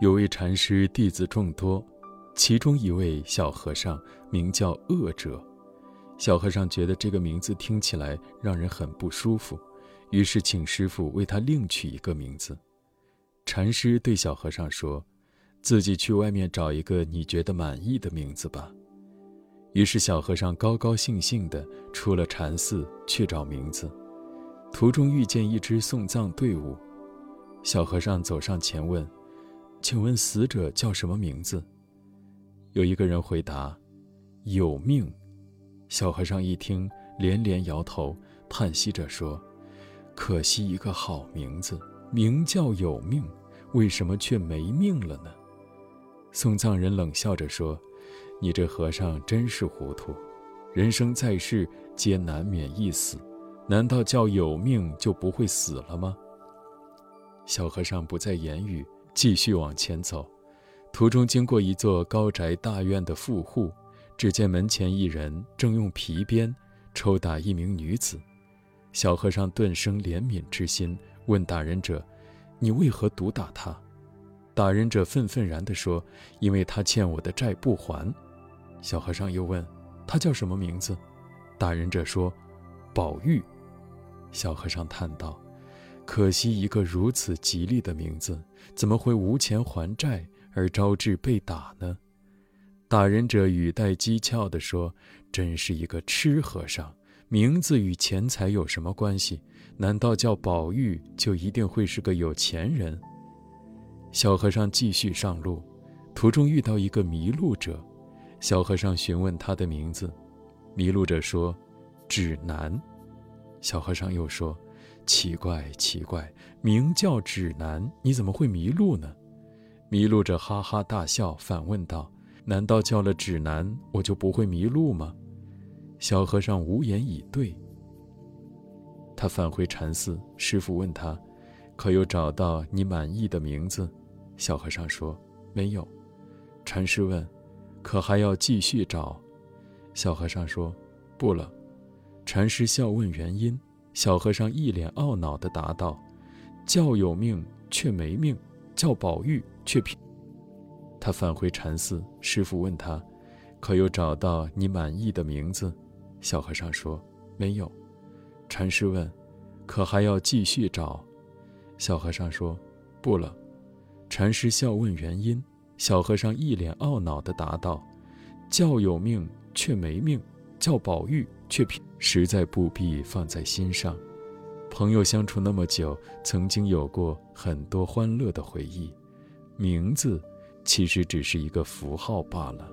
有位禅师弟子众多，其中一位小和尚名叫恶者。小和尚觉得这个名字听起来让人很不舒服，于是请师傅为他另取一个名字。禅师对小和尚说：“自己去外面找一个你觉得满意的名字吧。”于是小和尚高高兴兴地出了禅寺去找名字。途中遇见一支送葬队伍，小和尚走上前问：“请问死者叫什么名字？”有一个人回答：“有命。”小和尚一听，连连摇头，叹息着说：“可惜一个好名字，名叫有命，为什么却没命了呢？”送葬人冷笑着说：“你这和尚真是糊涂，人生在世，皆难免一死。”难道叫有命就不会死了吗？小和尚不再言语，继续往前走。途中经过一座高宅大院的富户，只见门前一人正用皮鞭抽打一名女子。小和尚顿生怜悯之心，问打人者：“你为何毒打他？”打人者愤愤然地说：“因为他欠我的债不还。”小和尚又问：“他叫什么名字？”打人者说：“宝玉。”小和尚叹道：“可惜一个如此吉利的名字，怎么会无钱还债而招致被打呢？”打人者语带讥诮地说：“真是一个痴和尚，名字与钱财有什么关系？难道叫宝玉就一定会是个有钱人？”小和尚继续上路，途中遇到一个迷路者，小和尚询问他的名字，迷路者说：“指南。”小和尚又说：“奇怪，奇怪，名叫指南，你怎么会迷路呢？”迷路者哈哈大笑，反问道：“难道叫了指南，我就不会迷路吗？”小和尚无言以对。他返回禅寺，师傅问他：“可有找到你满意的名字？”小和尚说：“没有。”禅师问：“可还要继续找？”小和尚说：“不了。”禅师笑问原因，小和尚一脸懊恼地答道：“叫有命却没命，叫宝玉却平。”他返回禅寺，师傅问他：“可有找到你满意的名字？”小和尚说：“没有。”禅师问：“可还要继续找？”小和尚说：“不了。”禅师笑问原因，小和尚一脸懊恼地答道：“叫有命却没命，叫宝玉却。”实在不必放在心上。朋友相处那么久，曾经有过很多欢乐的回忆，名字其实只是一个符号罢了。